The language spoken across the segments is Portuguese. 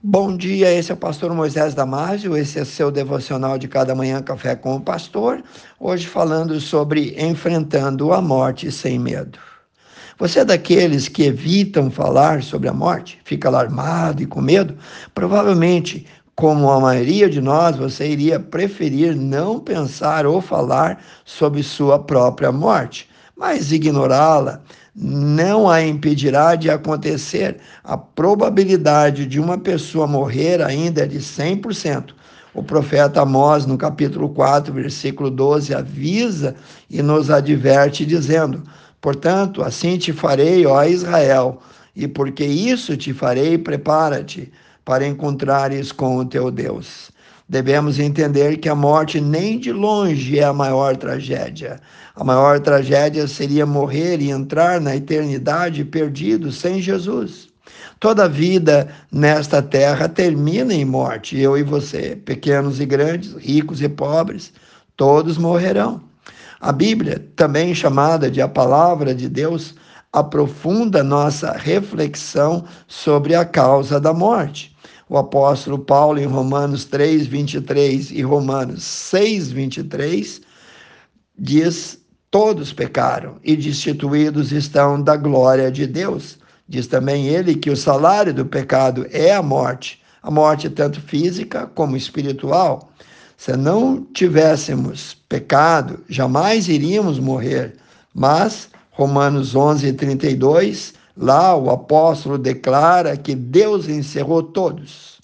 Bom dia, esse é o pastor Moisés Damásio, esse é seu devocional de cada manhã Café com o Pastor, hoje falando sobre enfrentando a morte sem medo. Você é daqueles que evitam falar sobre a morte, fica alarmado e com medo? Provavelmente, como a maioria de nós, você iria preferir não pensar ou falar sobre sua própria morte, mas ignorá-la não a impedirá de acontecer. A probabilidade de uma pessoa morrer ainda é de 100%. O profeta Amós, no capítulo 4, versículo 12, avisa e nos adverte, dizendo: Portanto, assim te farei, ó Israel, e porque isso te farei, prepara-te para encontrares com o teu Deus. Devemos entender que a morte nem de longe é a maior tragédia. A maior tragédia seria morrer e entrar na eternidade perdido sem Jesus. Toda vida nesta terra termina em morte, eu e você, pequenos e grandes, ricos e pobres, todos morrerão. A Bíblia, também chamada de a Palavra de Deus, aprofunda nossa reflexão sobre a causa da morte o apóstolo Paulo em Romanos 3, 23 e Romanos 6, 23, diz: Todos pecaram e destituídos estão da glória de Deus. Diz também ele que o salário do pecado é a morte, a morte tanto física como espiritual. Se não tivéssemos pecado, jamais iríamos morrer. Mas, Romanos 11, 32, Lá o apóstolo declara que Deus encerrou todos.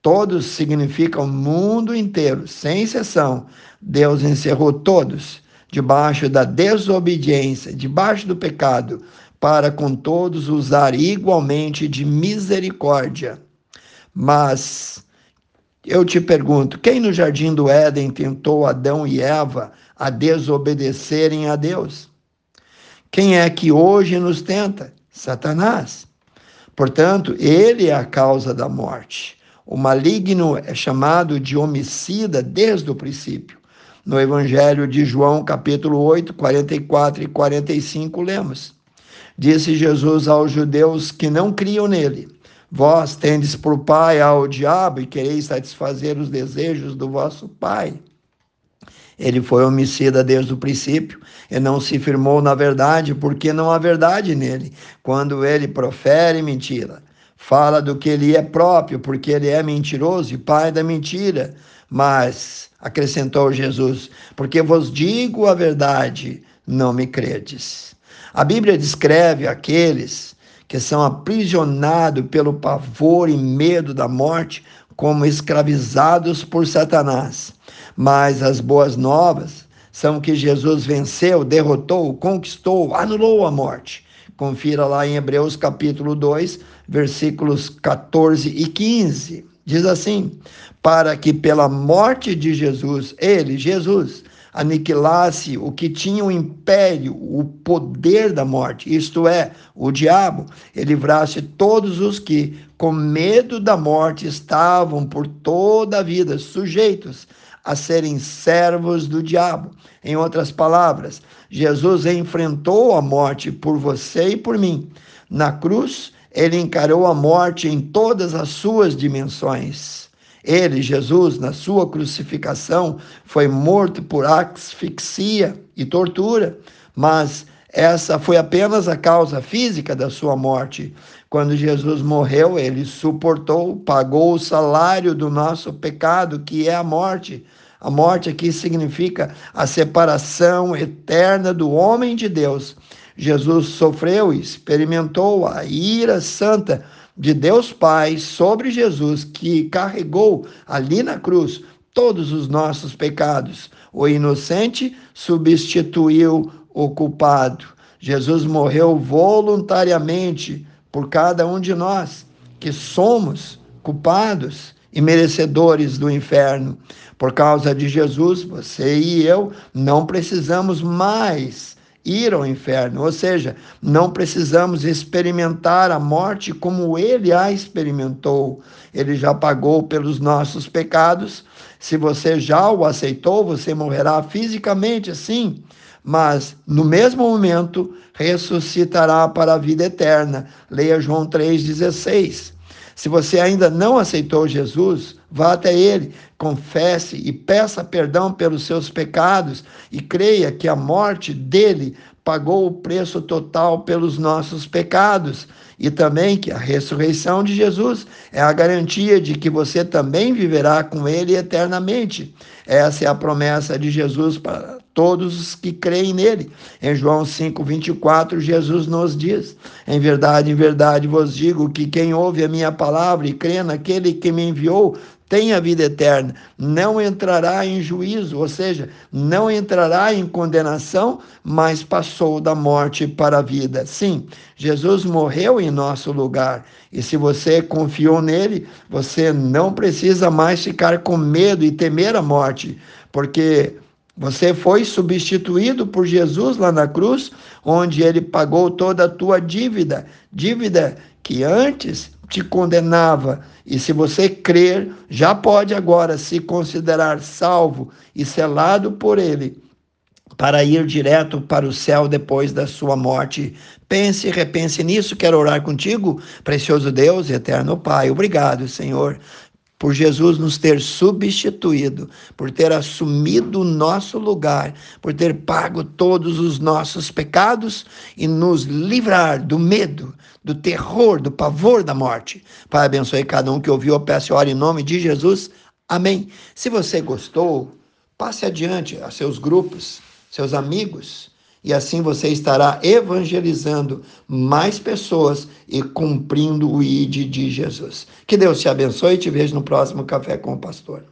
Todos significa o mundo inteiro, sem exceção. Deus encerrou todos debaixo da desobediência, debaixo do pecado, para com todos usar igualmente de misericórdia. Mas eu te pergunto: quem no jardim do Éden tentou Adão e Eva a desobedecerem a Deus? Quem é que hoje nos tenta? Satanás. Portanto, ele é a causa da morte. O maligno é chamado de homicida desde o princípio. No Evangelho de João, capítulo 8, 44 e 45, lemos: Disse Jesus aos judeus que não criam nele: Vós tendes por pai ao diabo e quereis satisfazer os desejos do vosso pai. Ele foi homicida desde o princípio e não se firmou na verdade, porque não há verdade nele. Quando ele profere mentira, fala do que ele é próprio, porque ele é mentiroso e pai da mentira. Mas, acrescentou Jesus, porque vos digo a verdade, não me credes. A Bíblia descreve aqueles que são aprisionados pelo pavor e medo da morte como escravizados por Satanás. Mas as boas novas são que Jesus venceu, derrotou, conquistou, anulou a morte. Confira lá em Hebreus capítulo 2, versículos 14 e 15. Diz assim: Para que pela morte de Jesus, ele, Jesus, aniquilasse o que tinha o império, o poder da morte, isto é, o diabo, e livrasse todos os que, com medo da morte, estavam por toda a vida sujeitos a serem servos do diabo. Em outras palavras, Jesus enfrentou a morte por você e por mim. Na cruz, ele encarou a morte em todas as suas dimensões. Ele, Jesus, na sua crucificação, foi morto por asfixia e tortura, mas essa foi apenas a causa física da sua morte. Quando Jesus morreu, ele suportou, pagou o salário do nosso pecado, que é a morte. A morte aqui significa a separação eterna do homem de Deus. Jesus sofreu e experimentou a ira santa de Deus Pai sobre Jesus, que carregou ali na cruz todos os nossos pecados. O inocente substituiu o culpado. Jesus morreu voluntariamente por cada um de nós que somos culpados e merecedores do inferno. Por causa de Jesus, você e eu não precisamos mais ir ao inferno, ou seja, não precisamos experimentar a morte como ele a experimentou. Ele já pagou pelos nossos pecados. Se você já o aceitou, você morrerá fisicamente, sim, mas no mesmo momento ressuscitará para a vida eterna. Leia João 3,16. Se você ainda não aceitou Jesus, vá até Ele, confesse e peça perdão pelos seus pecados e creia que a morte dele pagou o preço total pelos nossos pecados e também que a ressurreição de Jesus é a garantia de que você também viverá com Ele eternamente. Essa é a promessa de Jesus para todos os que creem nele. Em João 5:24, Jesus nos diz: Em verdade, em verdade vos digo que quem ouve a minha palavra e crê naquele que me enviou tem a vida eterna, não entrará em juízo, ou seja, não entrará em condenação, mas passou da morte para a vida. Sim, Jesus morreu em nosso lugar. E se você confiou nele, você não precisa mais ficar com medo e temer a morte, porque você foi substituído por Jesus lá na cruz, onde ele pagou toda a tua dívida, dívida que antes te condenava. E se você crer, já pode agora se considerar salvo e selado por ele para ir direto para o céu depois da sua morte. Pense, repense nisso. Quero orar contigo, precioso Deus e eterno Pai. Obrigado, Senhor, por Jesus nos ter substituído, por ter assumido o nosso lugar, por ter pago todos os nossos pecados e nos livrar do medo, do terror, do pavor da morte. Pai, abençoe cada um que ouviu, eu peço e oro em nome de Jesus. Amém. Se você gostou, passe adiante a seus grupos, seus amigos e assim você estará evangelizando mais pessoas e cumprindo o ID de Jesus. Que Deus te abençoe e te vejo no próximo Café com o Pastor.